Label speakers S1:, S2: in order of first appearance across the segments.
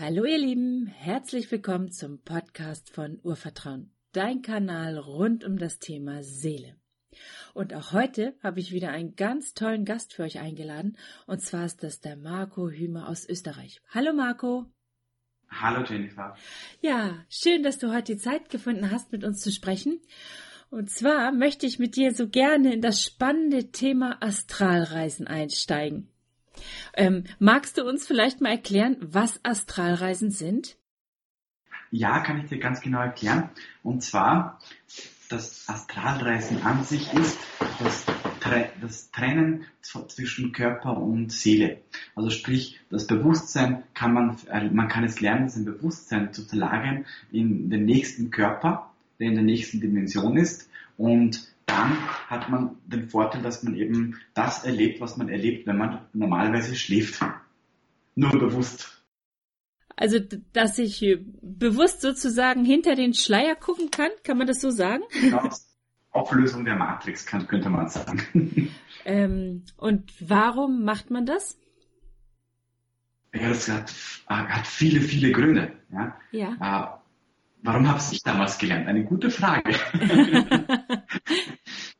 S1: Hallo ihr Lieben, herzlich willkommen zum Podcast von Urvertrauen, dein Kanal rund um das Thema Seele. Und auch heute habe ich wieder einen ganz tollen Gast für euch eingeladen, und zwar ist das der Marco Hümer aus Österreich. Hallo Marco.
S2: Hallo Jennifer.
S1: Ja, schön, dass du heute die Zeit gefunden hast, mit uns zu sprechen. Und zwar möchte ich mit dir so gerne in das spannende Thema Astralreisen einsteigen. Ähm, magst du uns vielleicht mal erklären, was Astralreisen sind?
S2: Ja, kann ich dir ganz genau erklären. Und zwar, das Astralreisen an sich ist das, das Trennen zwischen Körper und Seele. Also sprich, das Bewusstsein kann man, äh, man kann es lernen, sein Bewusstsein zu verlagern in den nächsten Körper, der in der nächsten Dimension ist und dann hat man den Vorteil, dass man eben das erlebt, was man erlebt, wenn man normalerweise schläft. Nur bewusst.
S1: Also, dass ich bewusst sozusagen hinter den Schleier gucken kann, kann man das so sagen?
S2: Genau, Auflösung der Matrix, kann, könnte man sagen.
S1: Ähm, und warum macht man das?
S2: Ja, das hat, hat viele, viele Gründe. Ja.
S1: ja.
S2: Warum habe ich damals gelernt? Eine gute Frage.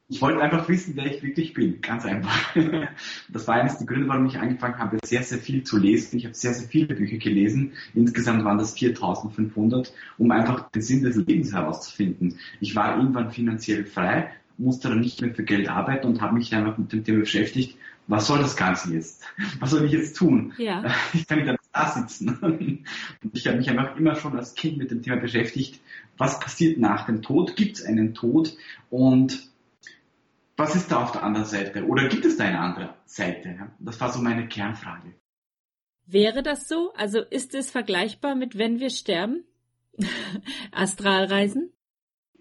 S2: ich wollte einfach wissen, wer ich wirklich bin. Ganz einfach. Das war eines der Gründe, warum ich angefangen habe, sehr, sehr viel zu lesen. Ich habe sehr, sehr viele Bücher gelesen. Insgesamt waren das 4500, um einfach den Sinn des Lebens herauszufinden. Ich war irgendwann finanziell frei, musste dann nicht mehr für Geld arbeiten und habe mich einfach mit dem Thema beschäftigt, was soll das Ganze jetzt? Was soll ich jetzt tun?
S1: Ja.
S2: Ich kann einfach da sitzen. Und ich habe mich einfach immer schon als Kind mit dem Thema beschäftigt, was passiert nach dem Tod? Gibt es einen Tod? Und was ist da auf der anderen Seite? Oder gibt es da eine andere Seite? Das war so meine Kernfrage.
S1: Wäre das so? Also ist es vergleichbar mit wenn wir sterben? Astralreisen?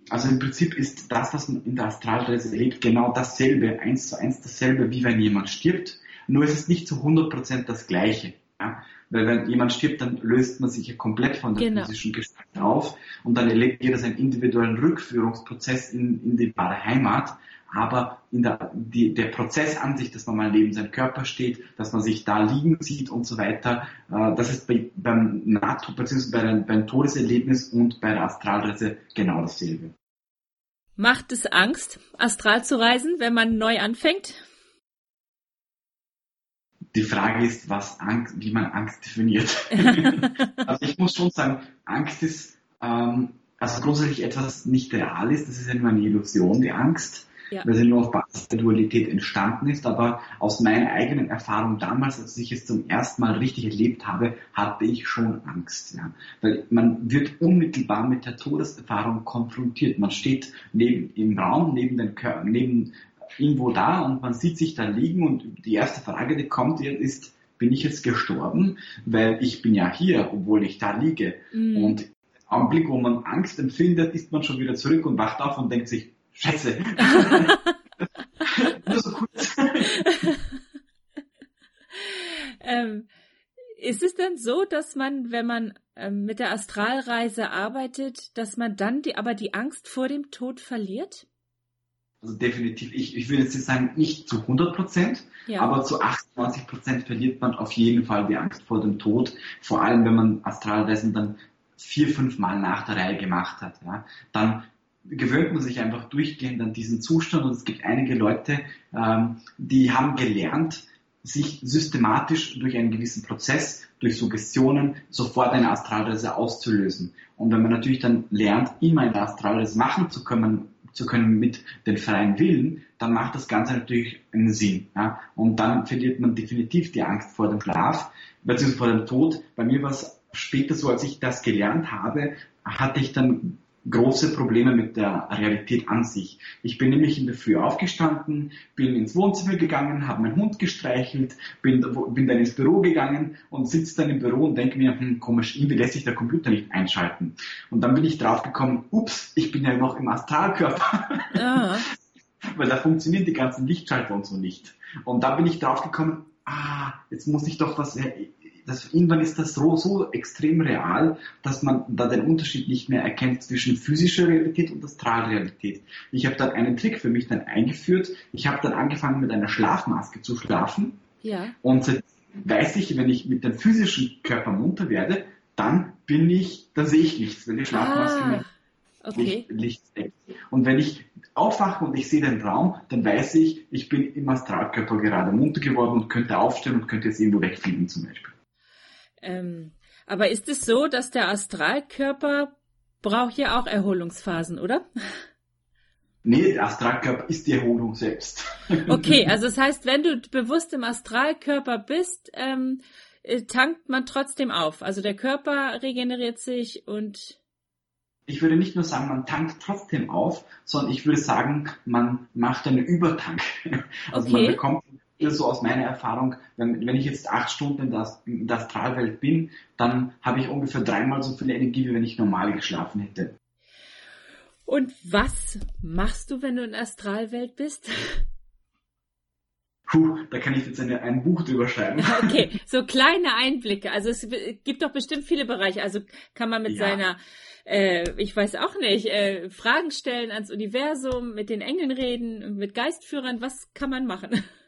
S2: Also im Prinzip ist das, was man in der Astralreise erlebt, genau dasselbe, eins zu eins dasselbe, wie wenn jemand stirbt. Nur ist es nicht zu 100% das Gleiche. Ja? Weil wenn jemand stirbt, dann löst man sich ja komplett von der genau. physischen Gestalt auf und dann erlebt jeder seinen individuellen Rückführungsprozess in, in die wahre Heimat aber in der, die, der Prozess an sich, dass man mal neben seinem Körper steht, dass man sich da liegen sieht und so weiter, äh, das ist bei, beim NATO, beziehungsweise bei, beim Todeserlebnis und bei der Astralreise genau dasselbe.
S1: Macht es Angst, astral zu reisen, wenn man neu anfängt?
S2: Die Frage ist, was Angst, wie man Angst definiert. also ich muss schon sagen, Angst ist ähm, also grundsätzlich etwas nicht real ist. Das ist ja nur eine Illusion, die Angst ja. weil sie nur auf Basis der Dualität entstanden ist. Aber aus meiner eigenen Erfahrung damals, als ich es zum ersten Mal richtig erlebt habe, hatte ich schon Angst. Ja. Weil man wird unmittelbar mit der Todeserfahrung konfrontiert. Man steht neben, im Raum, neben den Körper, neben irgendwo da und man sieht sich da liegen und die erste Frage, die kommt, ist, bin ich jetzt gestorben? Weil ich bin ja hier, obwohl ich da liege. Mhm. Und im Augenblick, wo man Angst empfindet, ist man schon wieder zurück und wacht auf und denkt sich, Scheiße. Nur so kurz.
S1: ähm, ist es denn so, dass man, wenn man ähm, mit der Astralreise arbeitet, dass man dann die, aber die Angst vor dem Tod verliert?
S2: Also definitiv, ich, ich würde jetzt sagen, nicht zu 100 Prozent, ja. aber zu 98 Prozent verliert man auf jeden Fall die Angst vor dem Tod. Vor allem, wenn man Astralreisen dann vier, fünf Mal nach der Reihe gemacht hat. Ja. Dann gewöhnt man sich einfach durchgehend an diesen Zustand und es gibt einige Leute, ähm, die haben gelernt, sich systematisch durch einen gewissen Prozess, durch Suggestionen sofort eine Astralreise auszulösen. Und wenn man natürlich dann lernt, immer eine Astralreise machen zu können, zu können mit dem freien Willen, dann macht das Ganze natürlich einen Sinn. Ja? Und dann verliert man definitiv die Angst vor dem Schlaf, beziehungsweise vor dem Tod. Bei mir war es später so, als ich das gelernt habe, hatte ich dann große Probleme mit der Realität an sich. Ich bin nämlich in der Früh aufgestanden, bin ins Wohnzimmer gegangen, habe meinen Hund gestreichelt, bin, bin dann ins Büro gegangen und sitze dann im Büro und denke mir, hm, komisch, irgendwie lässt sich der Computer nicht einschalten. Und dann bin ich draufgekommen, ups, ich bin ja noch im Astralkörper. Ja. Weil da funktionieren die ganzen Lichtschalter und so nicht. Und da bin ich draufgekommen, ah, jetzt muss ich doch was, das, irgendwann ist das so, so extrem real, dass man da den Unterschied nicht mehr erkennt zwischen physischer Realität und Astralrealität. Ich habe dann einen Trick für mich dann eingeführt. Ich habe dann angefangen mit einer Schlafmaske zu schlafen.
S1: Ja.
S2: Und weiß ich, wenn ich mit dem physischen Körper munter werde, dann bin ich, dann sehe ich nichts, wenn die Schlafmaske ah, okay. Licht, Licht. Und wenn ich aufwache und ich sehe den Traum, dann weiß ich, ich bin im Astralkörper gerade munter geworden und könnte aufstehen und könnte jetzt irgendwo wegfliegen zum Beispiel.
S1: Ähm, aber ist es so, dass der Astralkörper braucht ja auch Erholungsphasen, oder?
S2: Nee, der Astralkörper ist die Erholung selbst.
S1: Okay, also das heißt, wenn du bewusst im Astralkörper bist, ähm, äh, tankt man trotzdem auf. Also der Körper regeneriert sich und
S2: ich würde nicht nur sagen, man tankt trotzdem auf, sondern ich würde sagen, man macht einen Übertank. Also okay. man bekommt so aus meiner Erfahrung, wenn, wenn ich jetzt acht Stunden in der, in der Astralwelt bin, dann habe ich ungefähr dreimal so viel Energie, wie wenn ich normal geschlafen hätte.
S1: Und was machst du, wenn du in der Astralwelt bist?
S2: Puh, da kann ich jetzt eine, ein Buch drüber schreiben.
S1: Okay, so kleine Einblicke. Also es gibt doch bestimmt viele Bereiche. Also kann man mit ja. seiner, äh, ich weiß auch nicht, äh, Fragen stellen ans Universum, mit den Engeln reden, mit Geistführern. Was kann man machen?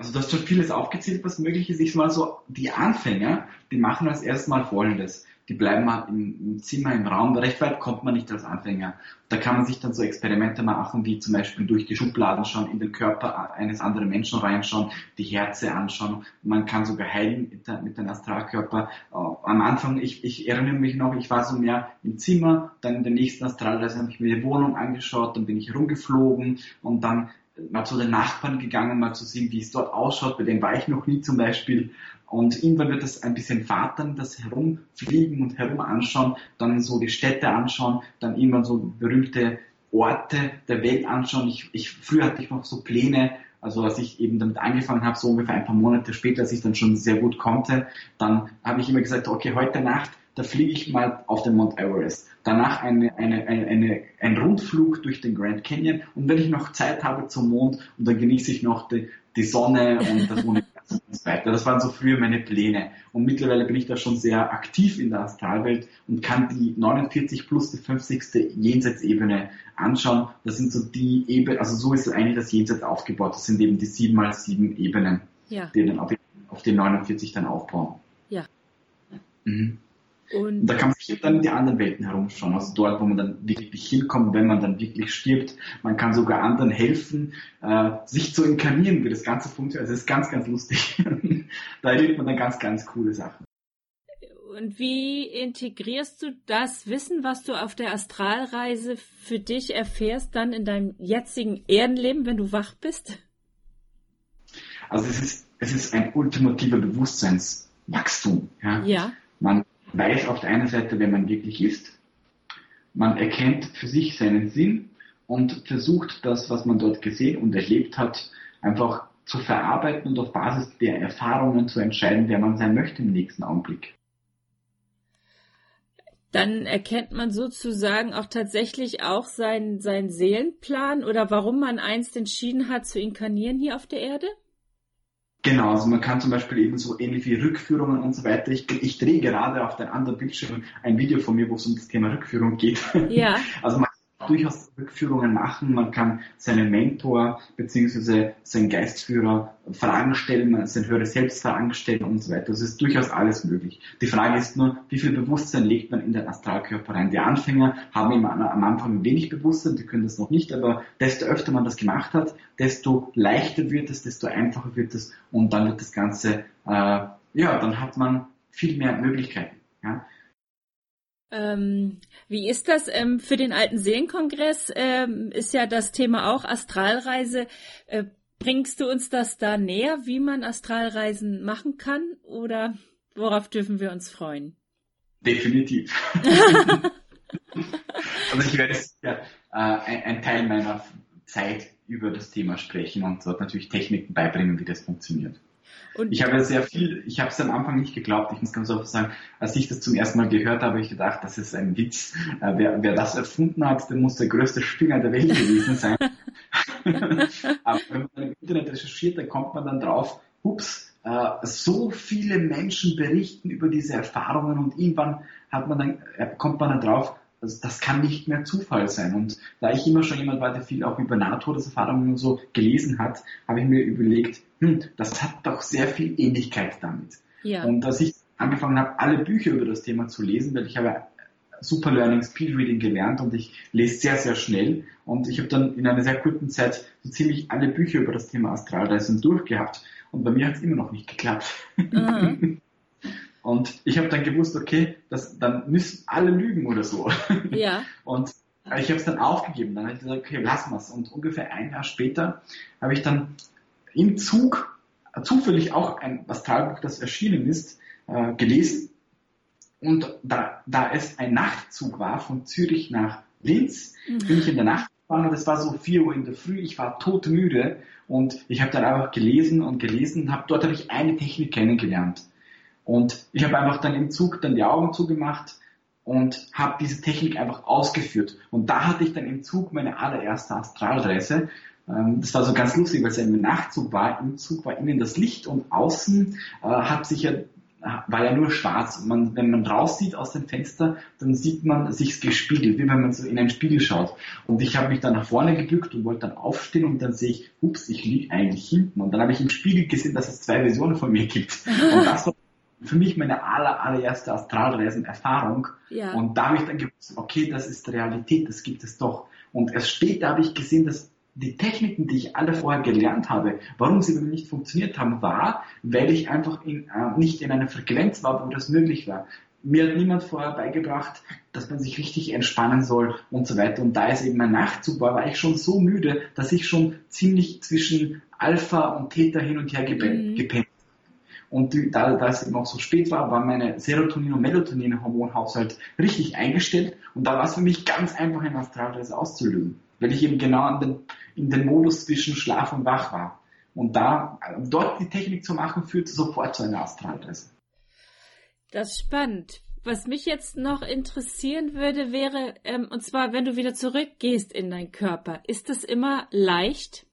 S2: Also du hast schon vieles aufgezählt, was möglich ist. Ich mal so, die Anfänger, die machen als erstes mal Folgendes. Die bleiben mal im, im, Zimmer, im Raum. Recht weit kommt man nicht als Anfänger. Da kann man sich dann so Experimente machen, wie zum Beispiel durch die Schubladen schauen, in den Körper eines anderen Menschen reinschauen, die Herze anschauen. Man kann sogar heilen mit dem Astralkörper. Äh, am Anfang, ich, ich erinnere mich noch, ich war so mehr im Zimmer, dann in der nächsten Astralreise habe ich mir die Wohnung angeschaut, dann bin ich rumgeflogen und dann mal zu den Nachbarn gegangen, mal zu sehen, wie es dort ausschaut. Bei dem war ich noch nie zum Beispiel. Und irgendwann wird das ein bisschen vatern, das Herumfliegen und Herumanschauen, dann so die Städte anschauen, dann irgendwann so berühmte Orte der Welt anschauen. Ich, ich, früher hatte ich noch so Pläne, also als ich eben damit angefangen habe, so ungefähr ein paar Monate später, als ich dann schon sehr gut konnte, dann habe ich immer gesagt, okay, heute Nacht da fliege ich mal auf den Mount Everest. Danach eine, eine, eine, eine, ein Rundflug durch den Grand Canyon und wenn ich noch Zeit habe zum Mond und dann genieße ich noch die, die Sonne und das Universum und so weiter. Das waren so früher meine Pläne. Und mittlerweile bin ich da schon sehr aktiv in der Astralwelt und kann die 49 plus die 50. Jenseitsebene anschauen. Das sind so die Ebenen, also so ist eigentlich das Jenseits aufgebaut. Das sind eben die 7 mal 7 Ebenen, ja. die dann auf, auf die 49 dann aufbauen.
S1: Ja.
S2: Mhm. Und da kann man sich dann in die anderen Welten herumschauen, also dort, wo man dann wirklich hinkommt, wenn man dann wirklich stirbt. Man kann sogar anderen helfen, äh, sich zu inkarnieren, wie das Ganze funktioniert. Also es ist ganz, ganz lustig. da erlebt man dann ganz, ganz coole Sachen.
S1: Und wie integrierst du das Wissen, was du auf der Astralreise für dich erfährst, dann in deinem jetzigen Erdenleben, wenn du wach bist?
S2: Also es ist, es ist ein ultimativer Bewusstseinswachstum. Ja.
S1: ja.
S2: Man weiß auf der einen Seite, wer man wirklich ist. Man erkennt für sich seinen Sinn und versucht das, was man dort gesehen und erlebt hat, einfach zu verarbeiten und auf Basis der Erfahrungen zu entscheiden, wer man sein möchte im nächsten Augenblick.
S1: Dann erkennt man sozusagen auch tatsächlich auch seinen, seinen Seelenplan oder warum man einst entschieden hat zu inkarnieren hier auf der Erde?
S2: Genau, also man kann zum Beispiel eben so ähnlich wie Rückführungen und so weiter. Ich, ich drehe gerade auf den anderen Bildschirm ein Video von mir, wo es um das Thema Rückführung geht.
S1: Ja.
S2: Also man durchaus Rückführungen machen. Man kann seinen Mentor bzw. seinen Geistführer Fragen stellen, sein höheres Selbst Fragen stellen und so weiter. Das ist durchaus alles möglich. Die Frage ist nur, wie viel Bewusstsein legt man in den Astralkörper rein? Die Anfänger haben immer am Anfang wenig Bewusstsein, die können das noch nicht, aber desto öfter man das gemacht hat, desto leichter wird es, desto einfacher wird es und dann wird das Ganze, äh, ja, dann hat man viel mehr Möglichkeiten. Ja?
S1: Ähm, wie ist das ähm, für den alten Seelenkongress? Ähm, ist ja das Thema auch Astralreise. Äh, bringst du uns das da näher, wie man Astralreisen machen kann? Oder worauf dürfen wir uns freuen?
S2: Definitiv. also ich werde ja, äh, ein, ein Teil meiner Zeit über das Thema sprechen und dort natürlich Techniken beibringen, wie das funktioniert. Und ich habe sehr viel, ich habe es am Anfang nicht geglaubt, ich muss ganz offen sagen, als ich das zum ersten Mal gehört habe, habe ich gedacht, das ist ein Witz. Äh, wer, wer das erfunden hat, der muss der größte Spinner der Welt gewesen sein. Aber wenn man im Internet recherchiert, dann kommt man dann drauf, ups, äh, so viele Menschen berichten über diese Erfahrungen und irgendwann hat man dann, äh, kommt man dann drauf, also das kann nicht mehr Zufall sein. Und da ich immer schon jemand war, der viel auch über Nahtodeserfahrungen und so gelesen hat, habe ich mir überlegt, hm, das hat doch sehr viel Ähnlichkeit damit. Ja. Und als ich angefangen habe, alle Bücher über das Thema zu lesen, weil ich habe Super Learning Speed Reading gelernt und ich lese sehr, sehr schnell. Und ich habe dann in einer sehr kurzen Zeit so ziemlich alle Bücher über das Thema Astralreisen durchgehabt. Und bei mir hat es immer noch nicht geklappt. Mhm. Und ich habe dann gewusst, okay, das, dann müssen alle lügen oder so. Ja. Und ich habe es dann aufgegeben. Dann habe ich gesagt, okay, wir es. Und ungefähr ein Jahr später habe ich dann im Zug zufällig auch ein Astralbuch, das erschienen ist, äh, gelesen. Und da, da es ein Nachtzug war von Zürich nach Linz, mhm. bin ich in der Nacht gefahren und es war so 4 Uhr in der Früh, ich war todmüde und ich habe dann einfach gelesen und gelesen und hab, dort habe ich eine Technik kennengelernt. Und ich habe einfach dann im Zug dann die Augen zugemacht und habe diese Technik einfach ausgeführt. Und da hatte ich dann im Zug meine allererste Astralreise. Ähm, das war so ganz lustig, weil es ein Nachtzug war. Im Zug war innen das Licht und außen äh, hat sich ja war ja nur schwarz. Man, wenn man raussieht aus dem Fenster, dann sieht man sich gespiegelt, wie wenn man so in einen Spiegel schaut. Und ich habe mich dann nach vorne gebückt und wollte dann aufstehen und dann sehe ich, ups, ich liege eigentlich hinten. Und dann habe ich im Spiegel gesehen, dass es zwei Versionen von mir gibt. Und das war für mich meine aller, allererste Astralreisen-Erfahrung. Ja. Und da habe ich dann gewusst, okay, das ist Realität, das gibt es doch. Und erst später habe ich gesehen, dass die Techniken, die ich alle vorher gelernt habe, warum sie nicht funktioniert haben, war, weil ich einfach in, äh, nicht in einer Frequenz war, wo das möglich war. Mir hat niemand vorher beigebracht, dass man sich richtig entspannen soll und so weiter. Und da es eben mein Nachtzug war, war ich schon so müde, dass ich schon ziemlich zwischen Alpha und Theta hin und her gepennt, mhm. gepennt und die, da, da es eben auch so spät war, war meine Serotonin- und Melatonin-Hormonhaushalt richtig eingestellt. Und da war es für mich ganz einfach, eine Astralreise auszulösen. Weil ich eben genau in den, in den Modus zwischen Schlaf und Wach war. Und da, dort die Technik zu machen, führte sofort zu einer Astralreise.
S1: Das ist spannend. Was mich jetzt noch interessieren würde, wäre, ähm, und zwar, wenn du wieder zurückgehst in deinen Körper, ist das immer leicht?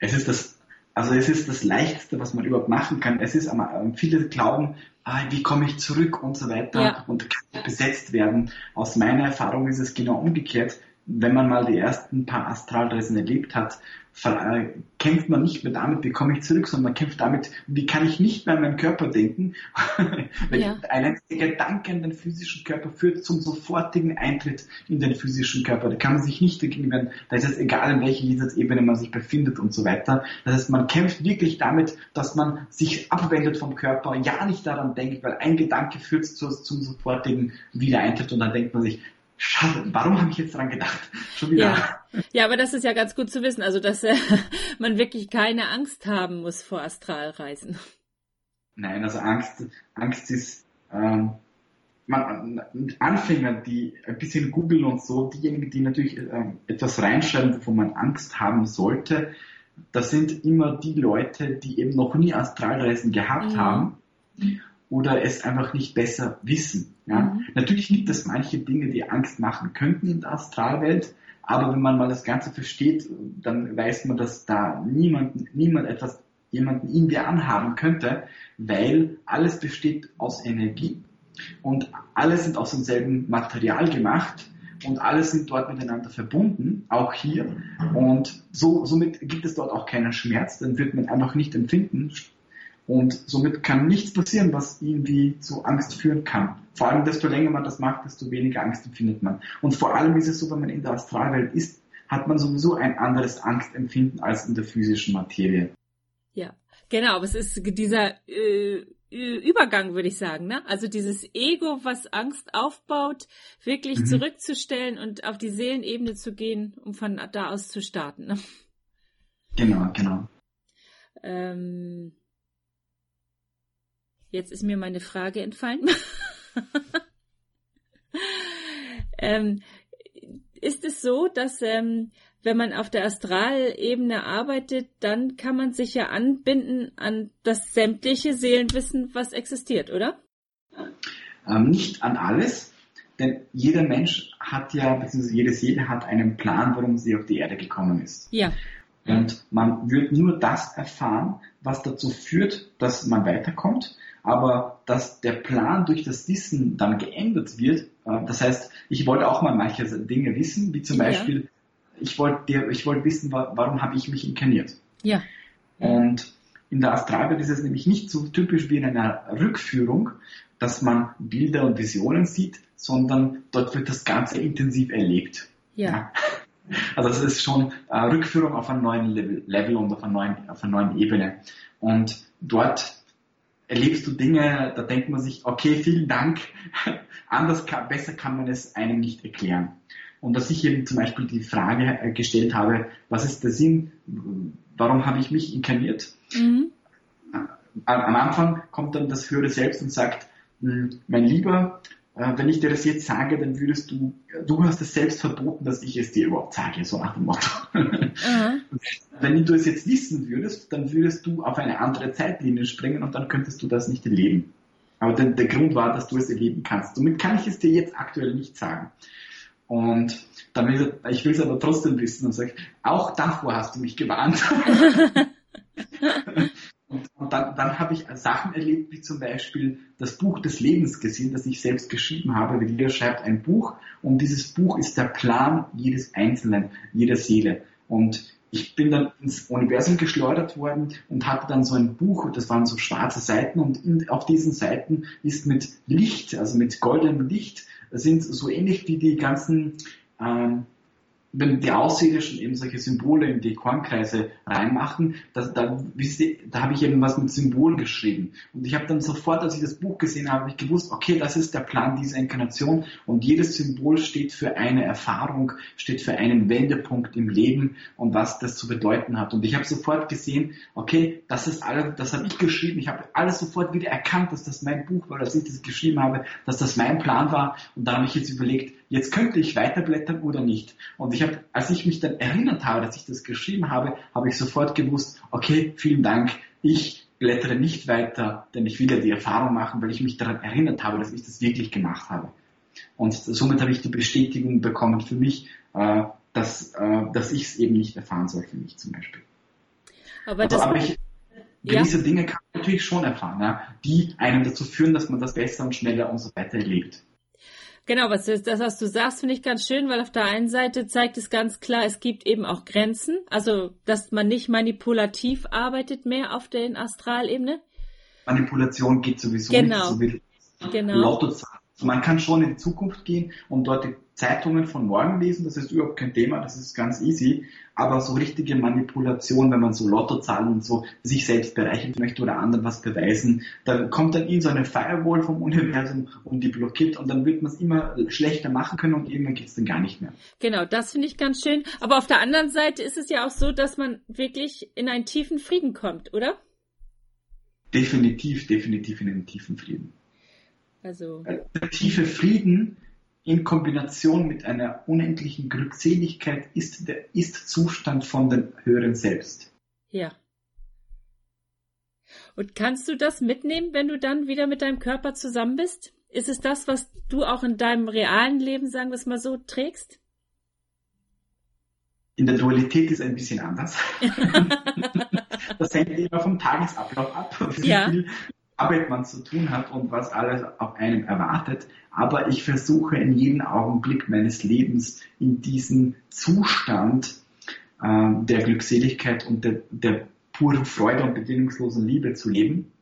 S2: Es ist das also es ist das Leichteste, was man überhaupt machen kann. Es ist, ähm, viele glauben, ah, wie komme ich zurück und so weiter ja. und kann besetzt werden. Aus meiner Erfahrung ist es genau umgekehrt. Wenn man mal die ersten paar Astralreisen erlebt hat, äh, kämpft man nicht mehr damit, wie komme ich zurück, sondern man kämpft damit, wie kann ich nicht mehr an meinen Körper denken. ja. Ein einziger Gedanke an den physischen Körper führt zum sofortigen Eintritt in den physischen Körper. Da kann man sich nicht dagegen wehren. Da ist es egal, in welcher Ebene man sich befindet und so weiter. Das heißt, man kämpft wirklich damit, dass man sich abwendet vom Körper, ja nicht daran denkt, weil ein Gedanke führt zu, zum sofortigen Wiedereintritt und dann denkt man sich, Schade, warum habe ich jetzt daran gedacht? Schon wieder.
S1: Ja. ja, aber das ist ja ganz gut zu wissen, also dass äh, man wirklich keine Angst haben muss vor Astralreisen.
S2: Nein, also Angst, Angst ist ähm, man, Anfänger, die ein bisschen googeln und so, diejenigen, die natürlich äh, etwas reinschreiben, wovon man Angst haben sollte, das sind immer die Leute, die eben noch nie Astralreisen gehabt mhm. haben oder es einfach nicht besser wissen. Ja? Mhm. Natürlich gibt es manche Dinge, die Angst machen könnten in der Astralwelt, aber wenn man mal das Ganze versteht, dann weiß man, dass da niemand, niemand etwas, jemanden irgendwie anhaben könnte, weil alles besteht aus Energie und alle sind aus demselben Material gemacht und alle sind dort miteinander verbunden, auch hier. Und so, somit gibt es dort auch keinen Schmerz, dann wird man einfach nicht empfinden, und somit kann nichts passieren, was irgendwie zu Angst führen kann. Vor allem, desto länger man das macht, desto weniger Angst empfindet man. Und vor allem ist es so, wenn man in der Astralwelt ist, hat man sowieso ein anderes Angstempfinden als in der physischen Materie.
S1: Ja, genau. Aber es ist dieser äh, Übergang, würde ich sagen. Ne? Also dieses Ego, was Angst aufbaut, wirklich mhm. zurückzustellen und auf die Seelenebene zu gehen, um von da aus zu starten. Ne?
S2: Genau, genau.
S1: Ähm, Jetzt ist mir meine Frage entfallen. ähm, ist es so, dass ähm, wenn man auf der Astralebene arbeitet, dann kann man sich ja anbinden an das sämtliche Seelenwissen, was existiert, oder?
S2: Ähm, nicht an alles, denn jeder Mensch hat ja, beziehungsweise jede Seele hat einen Plan, warum sie auf die Erde gekommen ist.
S1: Ja.
S2: Und man wird nur das erfahren, was dazu führt, dass man weiterkommt aber dass der Plan durch das Wissen dann geändert wird, äh, das heißt, ich wollte auch mal manche Dinge wissen, wie zum ja. Beispiel, ich wollte ich wollte wissen, warum habe ich mich inkarniert?
S1: Ja.
S2: Und in der Astralwelt ist es nämlich nicht so typisch wie in einer Rückführung, dass man Bilder und Visionen sieht, sondern dort wird das Ganze intensiv erlebt. Ja. ja. Also es ist schon äh, Rückführung auf einem neuen Level, Level und auf einer, neuen, auf einer neuen Ebene. Und dort erlebst du Dinge, da denkt man sich, okay, vielen Dank, anders kann, besser kann man es einem nicht erklären. Und dass ich eben zum Beispiel die Frage äh, gestellt habe, was ist der Sinn, warum habe ich mich inkarniert? Mhm. Am Anfang kommt dann das höhere Selbst und sagt, hm, mein Lieber, äh, wenn ich dir das jetzt sage, dann würdest du, du hast es selbst verboten, dass ich es dir überhaupt sage, so nach dem Motto. Mhm. Wenn du es jetzt wissen würdest, dann würdest du auf eine andere Zeitlinie springen und dann könntest du das nicht erleben. Aber der, der Grund war, dass du es erleben kannst. Somit kann ich es dir jetzt aktuell nicht sagen. Und dann will ich will es aber trotzdem wissen und sage, auch davor hast du mich gewarnt. Und, und dann, dann habe ich Sachen erlebt, wie zum Beispiel das Buch des Lebens gesehen, das ich selbst geschrieben habe. Jeder schreibt ein Buch und dieses Buch ist der Plan jedes Einzelnen, jeder Seele. Und ich bin dann ins Universum geschleudert worden und hatte dann so ein Buch, das waren so schwarze Seiten und in, auf diesen Seiten ist mit Licht, also mit goldenem Licht, sind so ähnlich wie die ganzen ähm, wenn die Außerirdischen eben solche Symbole in die Kornkreise reinmachen, das, da, da habe ich eben was mit Symbol geschrieben. Und ich habe dann sofort, als ich das Buch gesehen habe, ich gewusst, okay, das ist der Plan dieser Inkarnation und jedes Symbol steht für eine Erfahrung, steht für einen Wendepunkt im Leben und was das zu bedeuten hat. Und ich habe sofort gesehen, okay, das ist alles, das habe ich geschrieben. Ich habe alles sofort wieder erkannt, dass das mein Buch war, dass ich das geschrieben habe, dass das mein Plan war. Und da habe ich jetzt überlegt, jetzt könnte ich weiterblättern oder nicht. Und ich habe, als ich mich dann erinnert habe, dass ich das geschrieben habe, habe ich sofort gewusst, okay, vielen Dank, ich blättere nicht weiter, denn ich will ja die Erfahrung machen, weil ich mich daran erinnert habe, dass ich das wirklich gemacht habe. Und somit habe ich die Bestätigung bekommen für mich, äh, dass, äh, dass ich es eben nicht erfahren soll für mich zum Beispiel. Aber, also, aber ich, gewisse ja. Dinge kann man natürlich schon erfahren, ja, die einen dazu führen, dass man das besser und schneller und so weiter erlebt.
S1: Genau, was das, was du sagst, finde ich ganz schön, weil auf der einen Seite zeigt es ganz klar, es gibt eben auch Grenzen, also dass man nicht manipulativ arbeitet mehr auf der Astralebene.
S2: Manipulation geht sowieso genau. nicht so wie genau. Man kann schon in die Zukunft gehen und dort die Zeitungen von morgen lesen, das ist überhaupt kein Thema, das ist ganz easy. Aber so richtige Manipulation, wenn man so Lottozahlen und so sich selbst bereichern möchte oder anderen was beweisen, dann kommt dann in so eine Firewall vom Universum und die blockiert und dann wird man es immer schlechter machen können und irgendwann geht es dann gar nicht mehr.
S1: Genau, das finde ich ganz schön. Aber auf der anderen Seite ist es ja auch so, dass man wirklich in einen tiefen Frieden kommt, oder?
S2: Definitiv, definitiv in einen tiefen Frieden. Also. Der tiefe Frieden in Kombination mit einer unendlichen Glückseligkeit ist der Ist-Zustand von dem höheren Selbst.
S1: Ja. Und kannst du das mitnehmen, wenn du dann wieder mit deinem Körper zusammen bist? Ist es das, was du auch in deinem realen Leben, sagen wir es mal so, trägst?
S2: In der Dualität ist es ein bisschen anders. das hängt immer vom Tagesablauf ab. Ja. Viel Arbeit man zu tun hat und was alles auf einem erwartet. Aber ich versuche in jedem Augenblick meines Lebens in diesem Zustand äh, der Glückseligkeit und der, der puren Freude und bedingungslosen Liebe zu leben.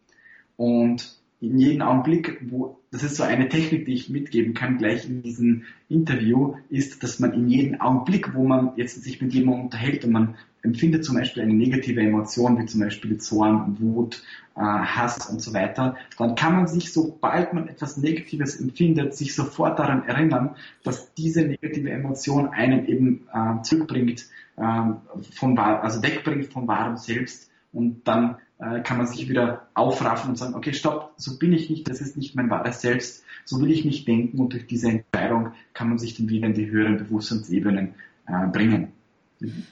S2: Und in jedem Augenblick, wo, das ist so eine Technik, die ich mitgeben kann, gleich in diesem Interview, ist, dass man in jedem Augenblick, wo man jetzt sich mit jemandem unterhält und man empfindet zum Beispiel eine negative Emotion, wie zum Beispiel Zorn, Wut, äh, Hass und so weiter, dann kann man sich, sobald man etwas Negatives empfindet, sich sofort daran erinnern, dass diese negative Emotion einen eben äh, zurückbringt, äh, vom, also wegbringt vom wahren Selbst und dann äh, kann man sich wieder aufraffen und sagen, okay, stopp, so bin ich nicht, das ist nicht mein wahres Selbst, so will ich nicht denken und durch diese Entscheidung kann man sich dann wieder in die höheren Bewusstseinsebenen äh, bringen.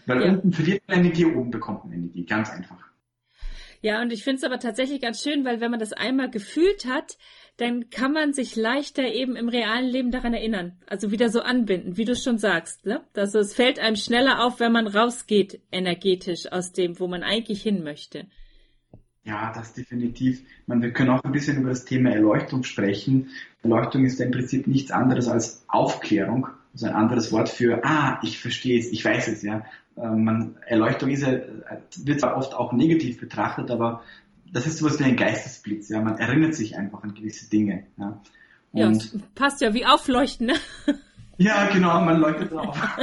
S2: Weil ja. unten verliert man Energie, oben bekommt man Energie, ganz einfach.
S1: Ja, und ich finde es aber tatsächlich ganz schön, weil wenn man das einmal gefühlt hat, dann kann man sich leichter eben im realen Leben daran erinnern. Also wieder so anbinden, wie du schon sagst. Ne? Also es fällt einem schneller auf, wenn man rausgeht energetisch aus dem, wo man eigentlich hin möchte.
S2: Ja, das definitiv. Man, wir können auch ein bisschen über das Thema Erleuchtung sprechen. Erleuchtung ist im Prinzip nichts anderes als Aufklärung also ein anderes Wort für, ah, ich verstehe es, ich weiß es, ja. Äh, man, Erleuchtung ist ja, wird zwar oft auch negativ betrachtet, aber das ist sowas wie ein Geistesblitz, ja. Man erinnert sich einfach an gewisse Dinge, ja.
S1: Und ja, passt ja wie Aufleuchten, ne?
S2: Ja, genau, man leuchtet auf.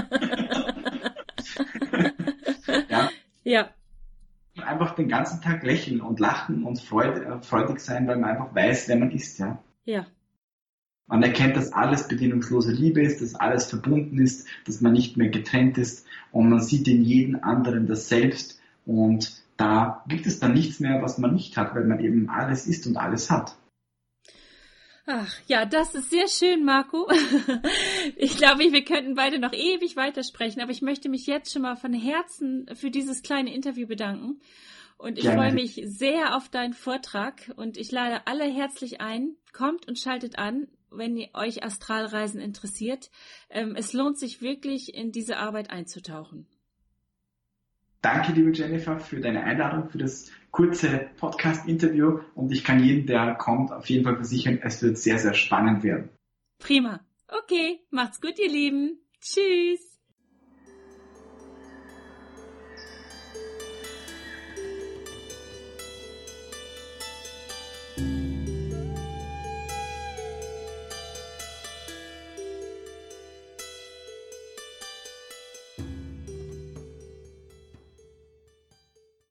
S2: ja. Ja. Einfach den ganzen Tag lächeln und lachen und freudig, äh, freudig sein, weil man einfach weiß, wer man ist, ja.
S1: Ja.
S2: Man erkennt, dass alles bedingungslose Liebe ist, dass alles verbunden ist, dass man nicht mehr getrennt ist und man sieht in jedem anderen das Selbst und da gibt es dann nichts mehr, was man nicht hat, weil man eben alles ist und alles hat.
S1: Ach, ja, das ist sehr schön, Marco. Ich glaube, wir könnten beide noch ewig weitersprechen, aber ich möchte mich jetzt schon mal von Herzen für dieses kleine Interview bedanken. Und ich freue mich sehr auf deinen Vortrag und ich lade alle herzlich ein. Kommt und schaltet an, wenn ihr euch Astralreisen interessiert. Ähm, es lohnt sich wirklich, in diese Arbeit einzutauchen.
S2: Danke, liebe Jennifer, für deine Einladung, für das kurze Podcast-Interview und ich kann jeden, der kommt, auf jeden Fall versichern, es wird sehr, sehr spannend werden.
S1: Prima. Okay, macht's gut, ihr Lieben. Tschüss.